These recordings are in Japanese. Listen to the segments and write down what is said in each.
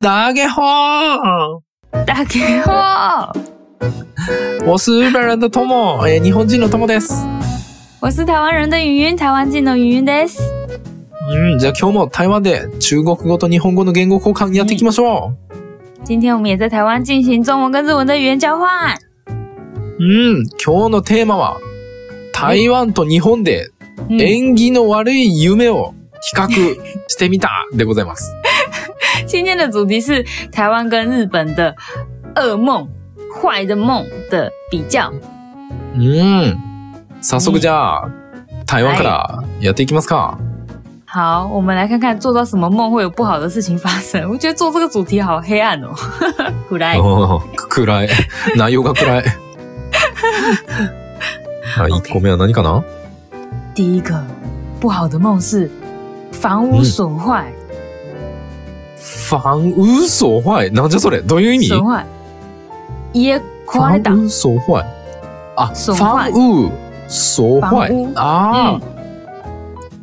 大家好大家好，我是日本人的 Tomo、えー日本人の Tomo です。我是台湾人的云云，台湾人的云云です。うん、じゃあ今日も台湾で中国語と日本語の言語交換やっていきましょ今天我们也在台湾进行中文跟日文的语言交换。う。うん、今日のテーマは、台湾と日本で嗯，縁起の悪い夢を比較してみたでございます。今天的主题是台湾跟日本的噩梦、坏的梦的比较。うん。早速じゃあ、台湾からやっていきますか。好，我们来看看做到什么梦会有不好的事情发生。我觉得做这个主题好黑暗哦，苦来。おー暗い。内容が暗い。はい、1個目は何かな？第一个不好的梦是房屋损坏，房屋損坏なんじゃそれ？どういう意味？损坏，家壊れた。房屋損坏。あ、損房坏屋損坏房屋。ああ、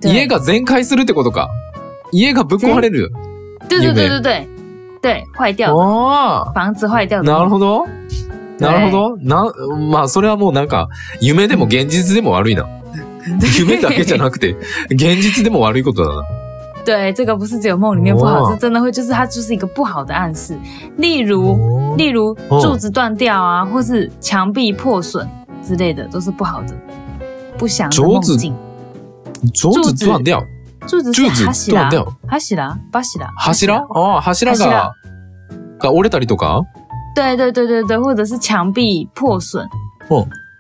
对家が全壊するってことか。家がぶっ壊れる。对对对夢对对对，坏掉的あ房子坏掉。なるほど。なるほど。な、まあ、それはもうなんか、夢でも現実でも悪いな。夢だけじゃなくて、現実でも悪いことだな。对，这个不是只有梦里面不好，哦是真的会，就是它就是一个不好的暗示。例如，例如哦。柱子断掉啊，或是墙壁破损之类的，都是不好的、不祥的梦柱子境。上手断掉。柱子是柱子柱断掉。柱、柱、柱ああ、柱が、が折れたりとか？对对对对对，或者是墙壁破损。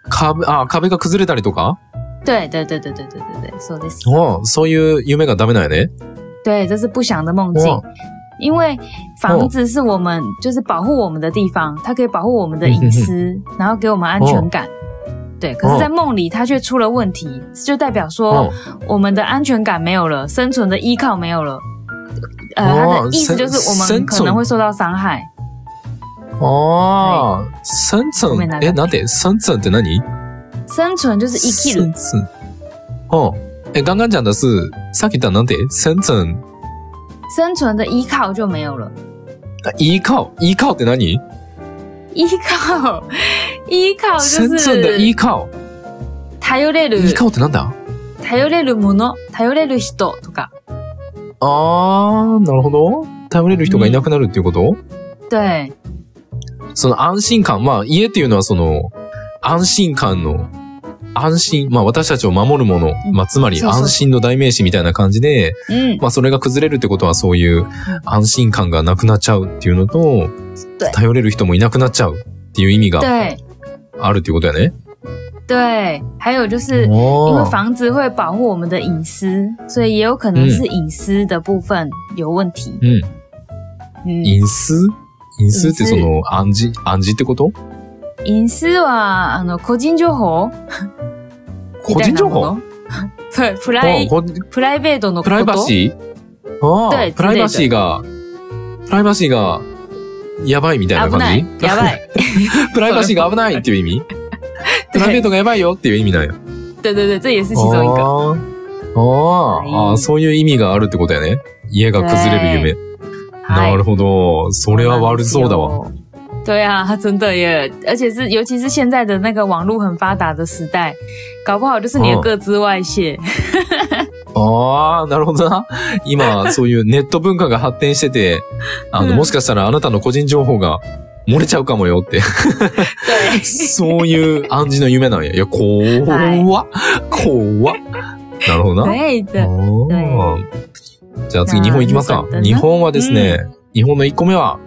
壁、あ、壁が崩れたりとか？对对对对对对对对，说的是。おうそういう夢がダメなんやね。对，这是不祥的梦境哇。因为房子是我们就是保护我们的地方，它可以保护我们的隐私，然后给我们安全感。对，可是，在梦里它却出了问题，就代表说うん我们的安全感没有了，生存的依靠没有了。呃，哦它的意思就是我生们可能会受到伤害。ああ、生存ごめんな。さいえ、なんで生存って何 生存就是生きる生，存。哦，哎，刚刚讲的是さっき言ったなんて生存。生存的依靠就没有了。依靠？依靠って何依靠，依靠就生存的是依靠。頼れる依靠ってなんだ頼れるもの、頼れる人とか。ああ、なるほど。頼れる人がいなくなるっていうこと、对その安心感。まあ、家っていうのはその、安心感の、安心。まあ、私たちを守るもの。うん。まあ、つまり安心の代名詞みたいな感じで、嗯，まあ、それが崩れるってことはそういう安心感がなくなっちゃうっていうのと、对頼れる人もいなくなっちゃうっていう意味が对あるっていうことやね。对，还有就是因为房子会保护我们的隐私，所以也有可能是隐私的部分有问題。う。ん。嗯，因数因数ってその暗示暗示ってこと隐私はあの 個人情報？み個人情報？プライこプライベートのこと？プライバシー？あ对あ、プライバシーが、プライバシーが、やばいみたいな感じ？やばい。プライバシーが危ないっていう意味？プライベートがやばいよっていう意味なんや。对对对，这也是其中一个。あそういう意味があるってことやね。家が崩れる夢。はいなるほど。それは悪そうだわ。。对啊，真的耶！而且是，尤其是现在的那个网络很发达的时代，搞不好就是你的哦各自外泄。ああ、なるほどな。今、そういうネット文化が発展してて、あの、うんもしかしたらあなたの個人情報が漏れちゃうかもよって。对，そういう暗示の夢なんや。いや、怖っ。怖っ。なるほどな。じゃあ次日本行きますか日本はですね、日本の1個目は、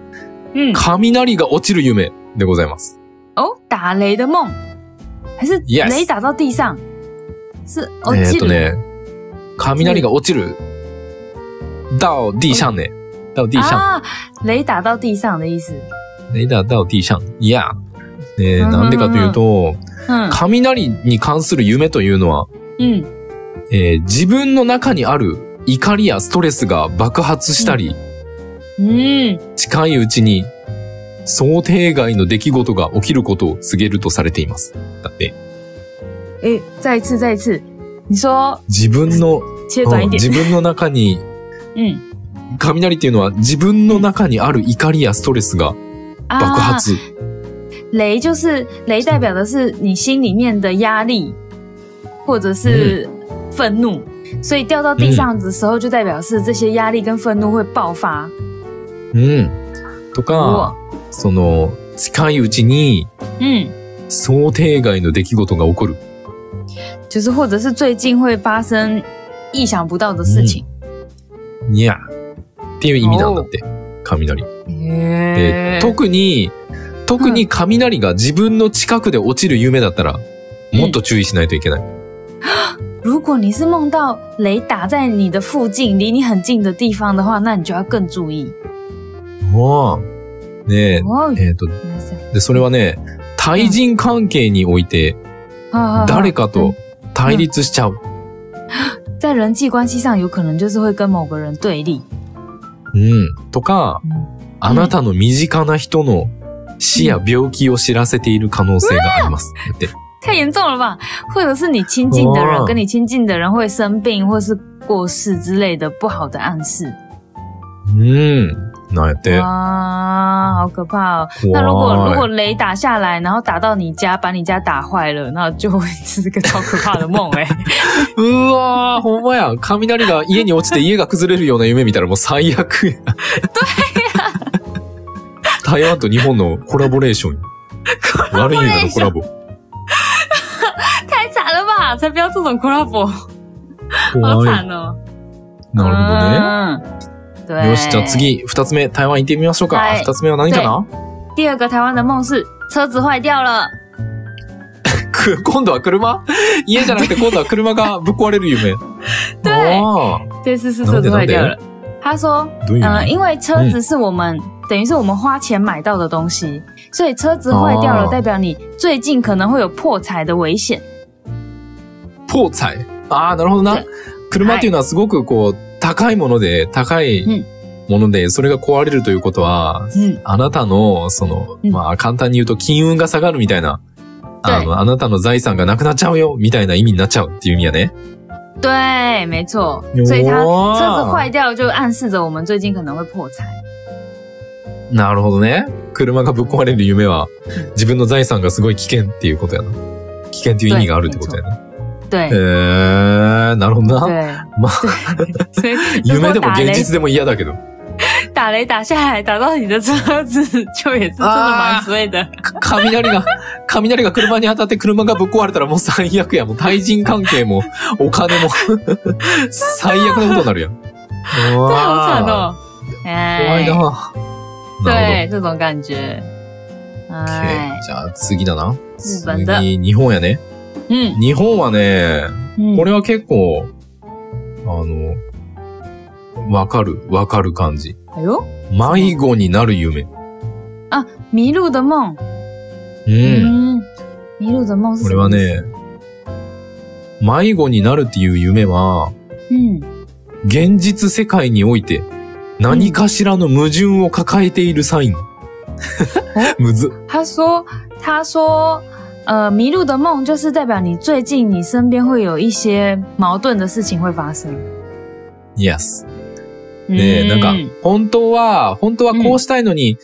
嗯，雷が落ちる夢でございます。哦，打雷的梦，还是雷打到地上？是哦，えっ记得とね、雷が落ちる。到地上ね。到地上。啊，雷打到地上的意思。雷达到地上。いや。ねうんなんでかというと、嗯雷に関する夢というのは、嗯，えー自分の中にある怒りやストレスが爆発したり、嗯，近いうちに想定外の出来事が起きることを告げるとされています。だって、诶，再一次，再一次，你说自分の、切短一点。うん自分の中に嗯 雷っていうのは自分の中にある怒りやストレスが爆啊，発。雷就是雷，代表的是你心里面的压力，或者是愤怒，所以掉到地上的时候，就代表是这些压力跟愤怒会爆发。うん。とか哇，その、近いうちに嗯，想定外の出来事が起こる。就是或者是最近会发生意想不到的事情。にゃっていう意味なんだって。雷。でへ、特に、特に雷が自分の近くで落ちる夢だったら、もっと注意しないといけない。如果你是梦到雷打在你的附近，离你很近的地方的话，那你就要更注意。ね哦，え、えっ、と、で、それはね、対人関係において、誰かと対立しちゃう。在人际关系上，有可能就是会跟某个人对立。うん。とか、嗯，あなたの身近な人の死や病気を知らせている可能性があります。って。太严重了吧？或者是你亲近的人哇跟你亲近的人会生病，或是过世之类的不好的暗示。うん。なんやって。哇，好可怕哦！那如果如果雷打下来，然后打到你家，把你家打坏了，那就会是个超可怕的梦哎、うわー、ほんまや。雷が家に落ちて家が崩れるような夢見たらもう最悪や。台湾と日本のコラボレーション。悪い夢のコラボ。太惨了吧！才不要这种 collab，好怖い。惨哦。なるほどね。嗯，对。よし、じゃあ。次、二つ目、台湾行ってみましょうか。はい二つ目は何かな？第二个台湾的梦是车子坏掉了。く今度は車？家じゃなくて今度は車がぶっ壊れる夢。对あ这次是车子坏掉了。他说，ーどういう呃，意味？因为车子是我们、等于是我们花钱买到的东西，所以车子坏掉了，哦代表你最近可能会有破财的危险。ポーツァイ。ああ、なるほどなで。車っていうのはすごくこう、高いもので、高いうんもので、それが壊れるということは、嗯，あなたの、その、うんまあ簡単に言うと金運が下がるみたいな、あの、あなたの財産がなくなっちゃうよ、みたいな意味になっちゃうっていう意味やね。对，没错。所以它哇车子坏掉就暗示着我们最近可能会破财。なるほどね。車がぶっ壊れる夢は、自分の財産がすごい危険っていうことやな。危険っていう意味があるってことやな。对へえー、なるほどな。对まあ、夢でも現実でも嫌だけど。打雷打下来打到你的车子，就也是真的蛮衰的。か雷が、雷が車に当たって車がぶっ壊れたらもう最悪や。もう対人関係も、お金も、最悪なことになるやん。对，好惨哦。怖哎いな。な对，る这种感觉。哎。じゃあ次だな。日本やね。嗯日本はね、嗯これは結構、あの、わかる、わかる感じ。迷子になる夢。迷路的梦。うん。嗯，迷路的梦是こ？れはね、迷子になるっていう夢は、嗯，現実世界において何かしらの矛盾を抱えているサイン。むず。他说，他说，呃，迷路的梦就是代表你最近你身边会有一些矛盾的事情会发生。Yes. ねえ、嗯なんか、本当は、本当はこうしたいのに、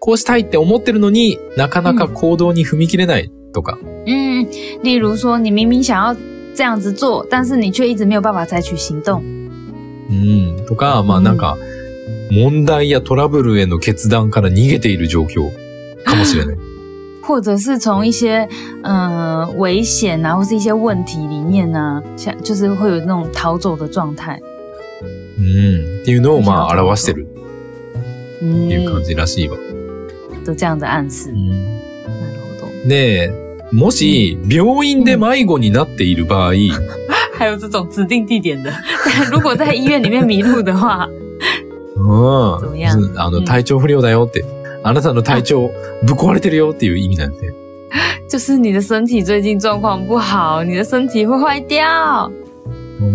こうしたいって思ってるのになかなか行動に踏み切れないとか。嗯，例如说，你明明想要这样子做，但是你却一直没有办法采取行动。うん。とか、まあなんか、問題やトラブルへの決断から逃げている状況かもしれない。或者是从一些呃危险啊，或是一些问题里面呢、像就是会有那种逃走的状态。うん。っていうのをまあ表してる嗯っていう感じらしいわ。的这样的暗示。うんなるほど。で、もし、病院で迷子になっている場合、还有这种指定地点的，但如果在医院里面迷路的话，うん怎么样あの、うん体調不良だよって。 あなたの体調ぶっ壊れてるよっていう意味なんで。就是你的身体最近状况不好，你的身体会坏掉。うん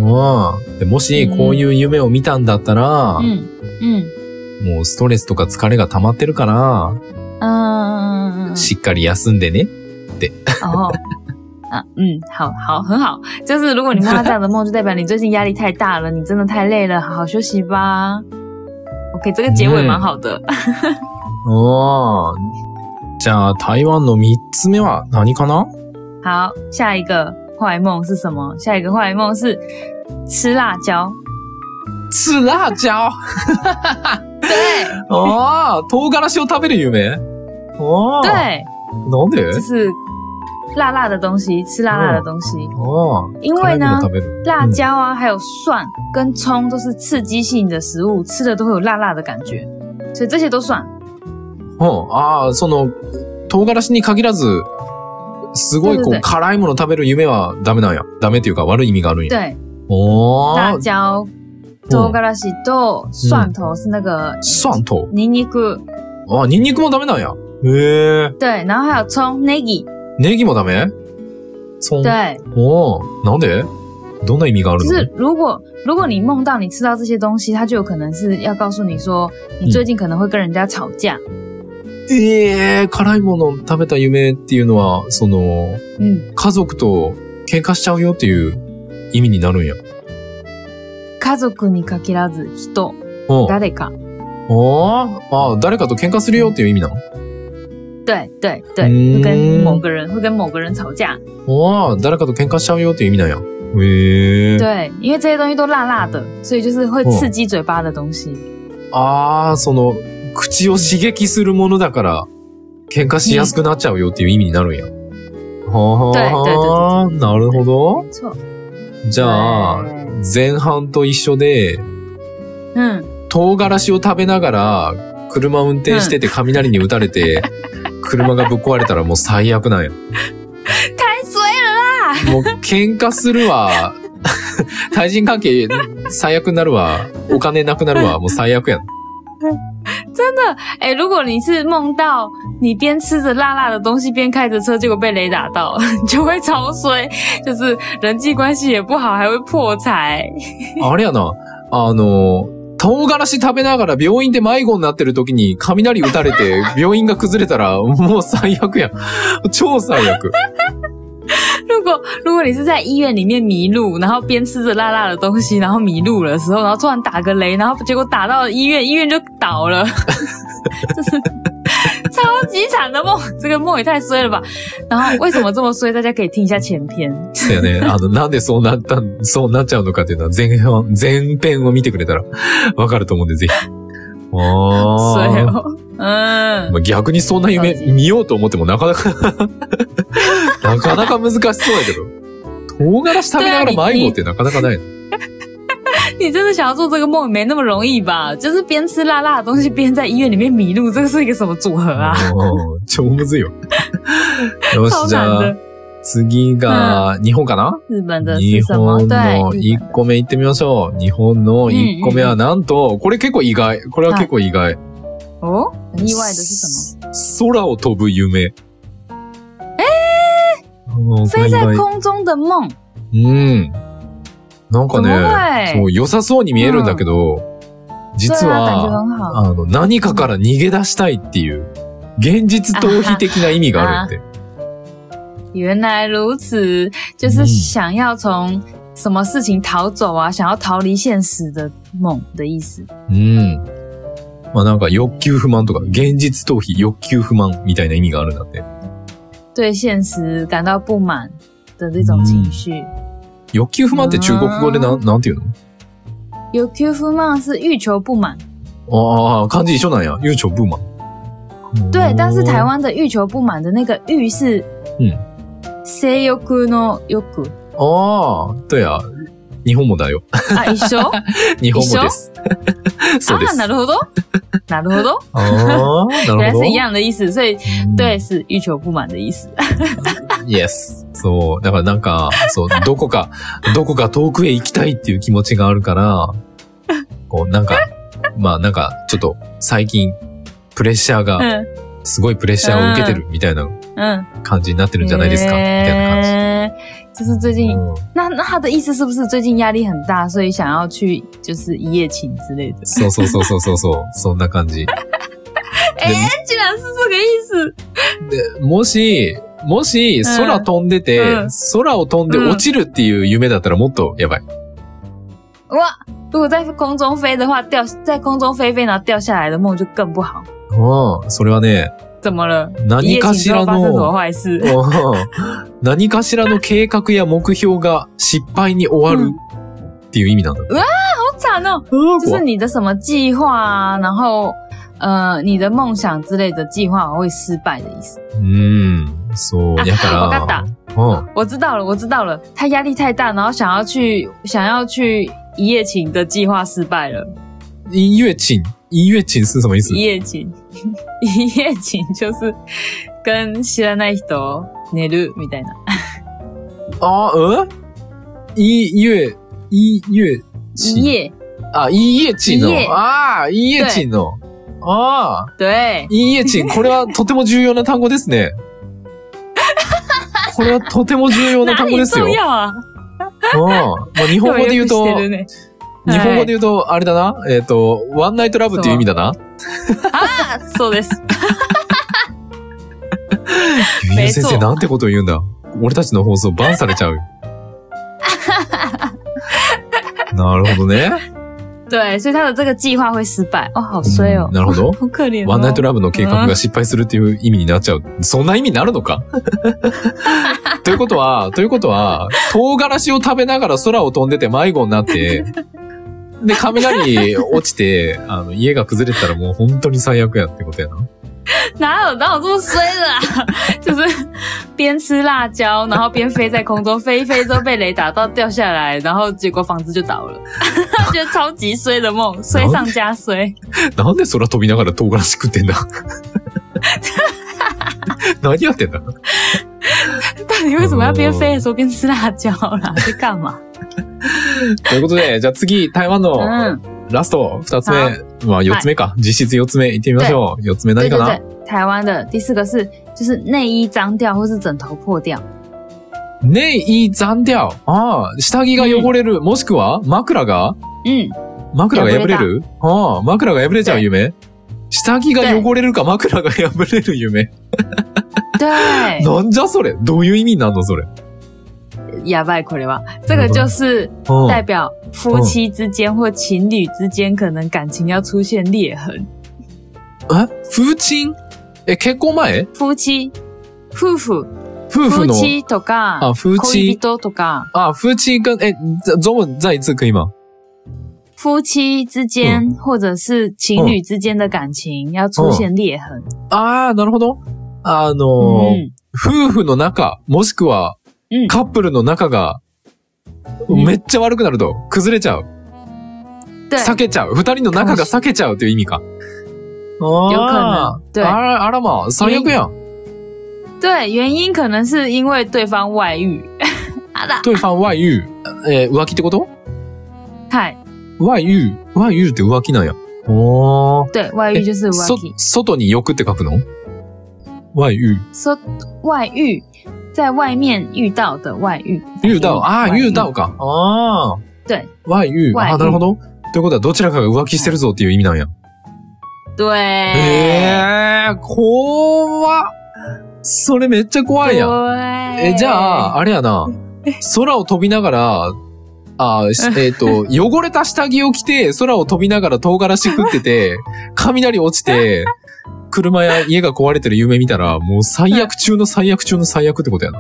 でもし、こういう夢を見たんだったら、もうストレスとか疲れが溜まってるから、しっかり休んでね。哦。啊，嗯，好好，很好。就是如果你梦到这样的梦，就代表你最近压力太大了，你真的太累了，好好休息吧。OK，这个结尾蛮好的。ああ。じゃあ、台湾の三つ目は何かな？好，下一个坏梦是什么？下一个坏梦是吃辣椒。吃辣椒？对 ああ、唐辛子を食べる夢ああ。对，なんで？就是辣辣的东西，吃辣辣的东西。ああ。因为呢。辣椒啊，还有蒜跟葱都是刺激性的食物，吃了都会有辣辣的感觉，所以这些都算。うん。ああ、その、唐辛子に限らず、すごいこう、辛いもの食べる夢はダメなんや。ダメっていうか悪い意味があるんや。对，お辣ー。椒、唐辛子と蒜头是那个蒜頭？ニンニク，あ、ニンニクもダメなんや。へえ。对，然后还有葱、negi，ネギもダメ？そう。对，おー。なんで？どんな意味があるの？就是如果如果你梦到你吃到这些东西，它就有可能是要告诉你说，你最近可能会跟人家吵架。ええ辛いもの食べた夢っていうのは、その、嗯，家族と喧嘩しちゃうよっていう意味になるんや。家族に限らず人、うん。誰か。ああ、あ誰かと喧嘩するよっていう意味なの？对对对，嗯会跟某个人会跟某个人吵架。ああ、誰かと喧嘩しちゃうよっていう意味なんや。へえ。对，因为这些东西都辣辣的，所以就是会刺激嘴巴的东西。ああ、その、口を刺激するものだから、喧嘩しやすくなっちゃうよっていう意味になるんや。はあ、なるほど。じゃあ、前半と一緒で、嗯，唐辛子を食べながら、車運転してて雷に打たれて、車がぶっ壊れたらもう最悪なんや。太衰了啦！もう喧嘩するわ。対人関係最悪になるわ。お金なくなるわ。もう最悪やん。真的，哎、如果你是梦到你边吃着辣辣的东西边开着车，结果被雷打到，你就会超衰，就是人际关系也不好，还会破财。あれやな。あの、唐辛子食べながら病院で迷子になってる時に雷打たれて病院が崩れたらもう最悪やん。超最悪。 如果如果你是在医院里面迷路，然后边吃着辣辣的东西，然后迷路的时候，然后突然打个雷，然后结果打到医院，医院就倒了，就是超级惨的梦。这个梦也太衰了吧！然后为什么这么衰？大家可以听一下前篇。そうやね。あの、なんでそうなった、そうなっちゃうのかっていうのは前編、前編を見てくれたらわかると思うんで、ぜひ。ああ。 衰哦，嗯まあ、逆にそんな夢見ようと思ってもなかなか なかなか難しそうやけど。唐辛子食べながら迷子ってなかなかない。你真的想要做这个梦，没那么容易吧？就是边吃辣辣的东西，边在医院里面迷路，这个是一个什么组合啊？うん超むずいよ。よし、じゃあ次が、日本かな？日本的日？本对，の日1個目行ってみましょう。日本の1個目はなんと、これ結構意外。これは結構意外。本哦，很意外的是什么？空を飛ぶ夢。えー、飞在空中的梦，うん。なんかね、会？そう良さそうに見えるんだけど、実は。あの、何かから逃げ出したいっていう、現実逃避的な意味があるって。原来如此，就是想要从什么事情逃走啊，想要逃离现实的梦的意思。うん。まあなんか欲求不満とか、現実逃避、欲求不満みたいな意味があるんだって。对现实感到不满的这种情绪。欲求不満って中国語でなん、なんていうの？有 Q 不满是欲求不满，ああ、漢字一緒なんや。欲求不満。对，但是台湾的欲求不满的那个欲是，嗯，性欲の欲ああ、对や。日本もだよ。啊，一緒？日本もです。そうで啊，す。なるほど，なるほど，ああ、なるほど。原来是一样的意思，所以うん对是欲求不满的意思。Yes. そう。だからなんか、そう、どこか、どこか遠くへ行きたいっていう気持ちがあるから、こう、なんか、まあなんか、ちょっと最近、プレッシャーが、嗯すごいプレッシャーを受けてるみたいな嗯，感じになってるんじゃないですか？みたいな感じ。欸就是最近，うん那那他的意思是不是最近压力很大，所以想要去就是一夜情之类的？そうそうそうそうそうそう。そんな感じ。哎、竟然是这个意思！で、もし、もし、うん空飛んでて、うん空を飛んで落ちるっていう夢だったらもっとやばい。哇，如果在空中飞的话，掉在空中飞飞然后掉下来的梦就更不好。うん。それはね、怎么了？一何かしらの、何かしらの計画や目標が失敗に終わるっていう意味なんだ。好惨哦！就是你的什么计划啊，然后呃，你的梦想之类的计划会失败的意思。うん。そう。あやかわかったら。うん。我知道了，我知道了，他压力太大，然后想要去想要去一夜情的计划失败了。一月情？一月情是什么意思一夜情，一夜情就是跟知らない人寝るみたいな。あ、うん？一月、一月情。一夜，あ、一夜情の一夜。ああ、一夜情の。ああ、对，一夜情。これはとても重要な単語ですね。これはとても重要な哪単語ですよ里重。要啊？うんまあ、日本語で言うと、日本語で言うと、あれだな？えっ、と、ワンナイトラブっていう意味だな？あ、そうです。ゆうゆう先生なんてことを言うんだ？俺たちの放送バンされちゃう。なるほどね。对，所以他的这个计划会失败。哦，好衰哦うん。なるほど。好可怜、哦。ワンナイトラブの計画が失敗するっていう意味になっちゃう。そんな意味になるのか？ということは、ということは、唐辛子を食べながら空を飛んでて迷子になって、で、雷落ちて、あの、家が崩れてたらもう本当に最悪やってことやな。哪 有哪有这么衰的啊？就是边吃辣椒，然后边飞在空中，飞一飞之后被雷打到掉下来，然后结果房子就倒了，觉得超级衰的梦，衰上加衰。なんで空飛びながら唐辛子食ってんだ？何やってんだ？到底为什么要边飞的时候边吃辣椒啦？在干嘛？ということで、じゃあ次、台湾の嗯，ラスト、二つ目、まあ四つ目か。実質四つ目行ってみましょう。四つ目何かな？台湾的第四个是就是内衣脏掉或是枕头破掉。内衣残掉。ああ、下着が汚れる。もしくは、枕が？嗯，枕が破れる？ああ、枕が破れちゃう夢？下着が汚れるか枕が破れる夢？对，なんじゃそれ？どういう意味になんのそれ？哑巴これは，这个就是うん代表夫妻之间或情侣之间可能感情要出现裂痕。え風鎮え、結婚前夫妻、夫婦、夫婦の。夫妻とか、あ、夫妻恋。人とか、啊，夫妻跟哎，这中文再一次可以吗？夫妻之间、或者是情侣之间的感情要出现裂痕。ああ、なるほど。あの、嗯夫婦の仲、もしくはうんカップルの仲が、うんめっちゃ悪くなると、崩れちゃう。对，避けちゃう。二人の仲が避けちゃうという意味か。有可あ能。对あら、あらまあ、最悪やん。对，原因可能是因为对方外遇。あら、对方外遇。えー浮気ってこと？はい。外遇？外遇って浮気なんや。おー。对，外遇就是そ浮気。、外に欲って書くの？外遇。说外遇，在外面遇到的外遇。遇到？ああ、外遇到か。ああ。对。外遇？ああ、なるほど。ということは、どちらかが浮気してるぞっていう意味なんや。对。ええー、怖っ。それめっちゃ怖いやん。对。え、じゃあ、あれやな。空を飛びながら、あし えっ、と、汚れた下着を着て、空を飛びながら唐辛子食ってて、雷落ちて、車や家が壊れてる夢見たら、もう最悪中の最悪中の最悪ってことやな。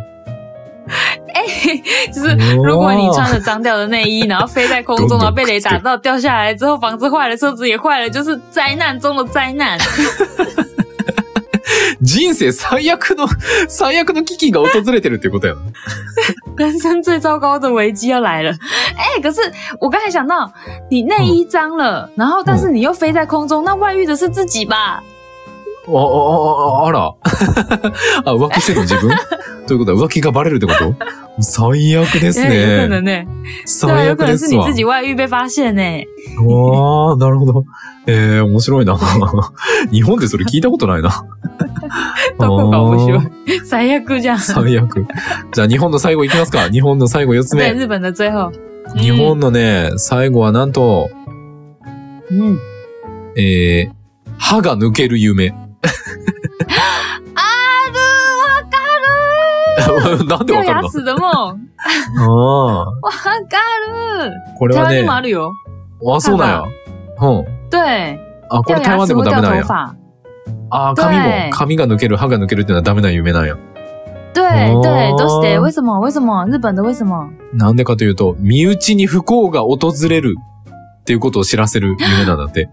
就是如果你穿了脏掉的内衣，然后飞在空中，然后被雷打到掉下来之后，房子坏了，车子也坏了，就是灾难中的灾难。人生最悪の、最悪の危機が訪れてるってことやな。人生最糟糕的危机要来了。哎、可是我刚才想到，你内衣脏了，然后但是你又飞在空中，那外遇的是自己吧？あ、あ、あ、あら。あ、浮気してるの自分？ということは浮気がバレるってこと？最悪です哎有可能ね。呢、对啊，最有悪ですわ是你自。己外遇被发现呢、わあ、なるほど。ええ面白いな。日本でそれ聞いたことないな。どこが面白あい。最悪じゃんー。最悪。じゃあ日本の最後いきますか。日本の最後四つ对，目。日本的最后。日本のね、最後はなんと、嗯，えー、歯が抜ける夢。ある、わかなんでわかるの齿的梦，ああ。わかる。これはね台湾にも、あるよ。あ、そうなんや。うん。对，あ、こ掉れ台湾でもダメなんや。あ、髪も对、髪が抜ける、歯が抜けるっていうのはダメな夢なんや。对哦对，都是的。为什么？为什么？日本的为什么？なんでかというと、身内に不幸が訪れるっていうことを知らせる夢なんだって。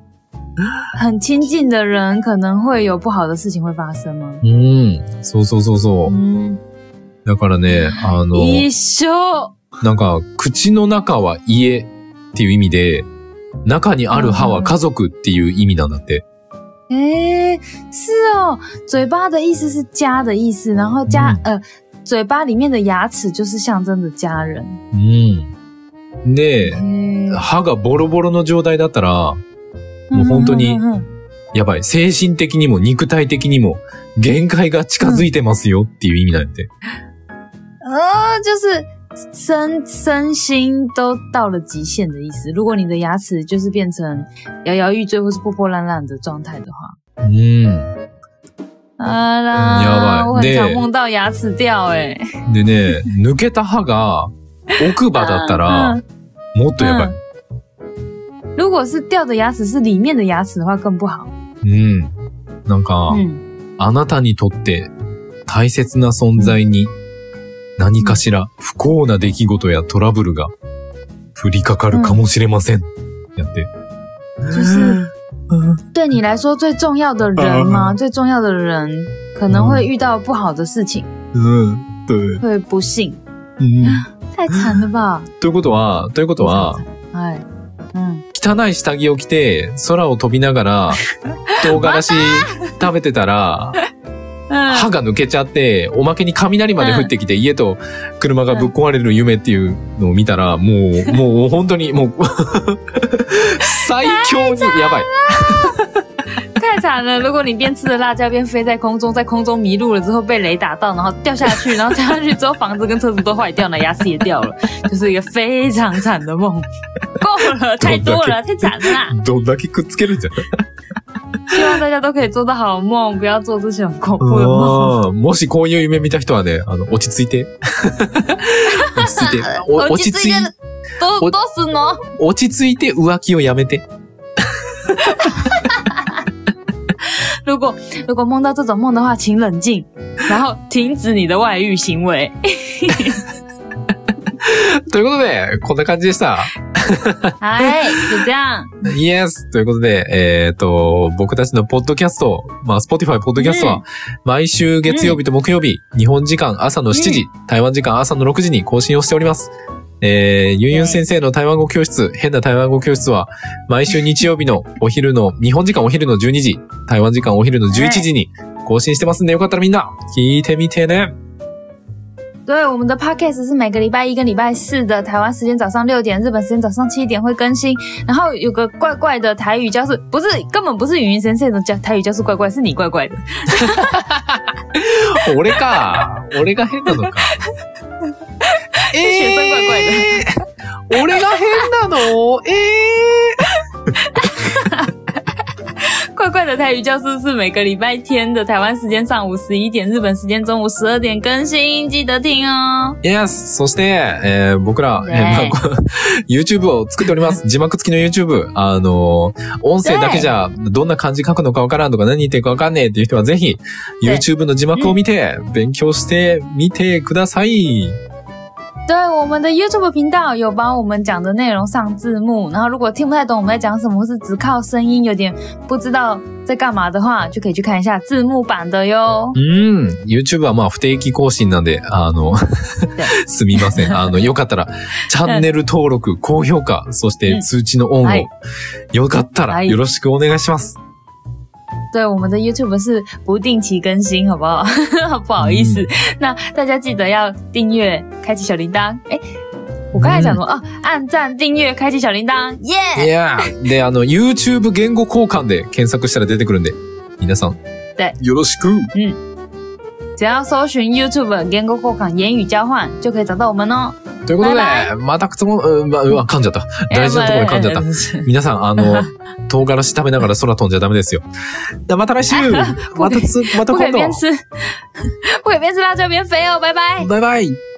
很亲近的人可能会有不好的事情会发生吗？うん。そうそうそうそう。嗯，だからね、あの、一緒。なんか、口の中は家っていう意味で、中にある歯は家族っていう意味なんだって。诶，是哦，嘴巴的意思是家的意思，然后家、呃，嘴巴里面的牙齿就是象征着家人。うん。で、诶，歯がボロボロの状態だったら、もう本当にやばい、精神的にも肉体的にも限界が近づいてますよっていう意味なんやって。呃，就是身身心都到了极限的意思。如果你的牙齿就是变成摇摇欲坠或是破破烂烂的状态的话，うん。啊啦，やばいで梦到牙齿掉、欸，でね、抜けた歯が奥歯だったら嗯、もっとやばい。如果是掉的牙齿是里面的牙齿的话更不好。うん。なんか、嗯，あなたにとって大切な存在に何かしら不幸な出来事やトラブルが降りかかるかもしれません。やって。就是对你来说最重要的人吗？最重要的人可能会遇到不好的事情，うん。对。会不幸，うん。太惨了吧？ということは、ということは、哎，嗯，汚い下着を着て空を飛びながら 唐辛子食べてたら歯嗯，が抜けちゃっておまけに雷まで降ってきて家と車がぶっ壊れる夢っていうのを見たらもう、もう本当にもう 最強にやばい。太惨了！如果你边吃着辣椒边飞在空中，在空中迷路了之后被雷打到，然后掉下去，然后掉下去之后房子跟车子都坏掉了，牙齿也掉了，就是一个非常惨的梦。够了，太多了，太惨了啦！どんだけくっつけるんじゃん。希望大家都可以做到好梦，不要做这些很恐怖的梦。うんもしこういう夢見た人はね、あの、落ち着いて。落ち着いて。お落ち着い、都都是呢。落ち着いて浮気をやめて。如果如果梦到这种梦的话，请冷静，然后停止你的外遇行为。ということで、こんな感じでした。哎，就这样。イエスということで、えっ、と、僕たちのポッドキャスト、まあ、Spotify ポッドキャストは、毎週月曜日と木曜日、日本時間朝の7時、台湾時間朝の6時に更新をしております。えー、ユンユン先生の台湾語教室、変な台湾語教室は、毎週日曜日のお昼の、日本時間お昼の12時、台湾時間お昼の11時に更新してますんで、よかったらみんな、聞いてみてね。对，我们的 podcast 是每个礼拜一跟礼拜四的台湾时间早上六点，日本时间早上七点会更新。然后有个怪怪的台语教室，不是根本不是语音先生的教台语教室怪怪，是你怪怪的。俺か。俺が変なのか。え学生怪怪ー、俺が変なの？え怪怪的台语教室是每个礼拜天的台湾时间上午十一点，日本时间中午十二点更新，记得听哦。ー、Yes! そして、えー僕ら、えーねまあこ YouTube を作っております。字幕付きの YouTube。あの、音声だけじゃ、どんな漢字書くのかわからんとか何言ってるかわかんねえっていう人はぜひ、ね YouTube の字幕を見て、勉強してみてください。对，我们的 YouTube 频道有把我们讲的内容上字幕，然后如果听不太懂我们在讲什么，或是只靠声音有点不知道在干嘛的话，就可以去看一下字幕版的哟。うん。YouTube はまあ不定期更新なんで、あの、すみません。あの、よかったら、チャンネル登録、高評価、そして通知のオンを、はいよかったらはいよろしくお願いします。对，我们的 YouTube 是不定期更新，好不好？不好意思，那大家记得要订阅，开启小铃铛。哎，我刚才讲什么？哦，按赞、订阅、开启小铃铛，耶、いやーで、あの、YouTube 言語交換で検索したら出てくるんで、皆さん。对よろしく。只要搜寻 YouTube 言語交換言语交换，就可以找到我们哦。 ということで、バイまたくつも、うん、まうわ、噛んじゃった。大事なところで噛んじゃった。た。皆さん、あの、唐辛子食べながら空飛んじゃダメですよ。また来週 またつ、また今度不可以边吃，不可以边吃辣椒边飞哦，拜拜。バイバイ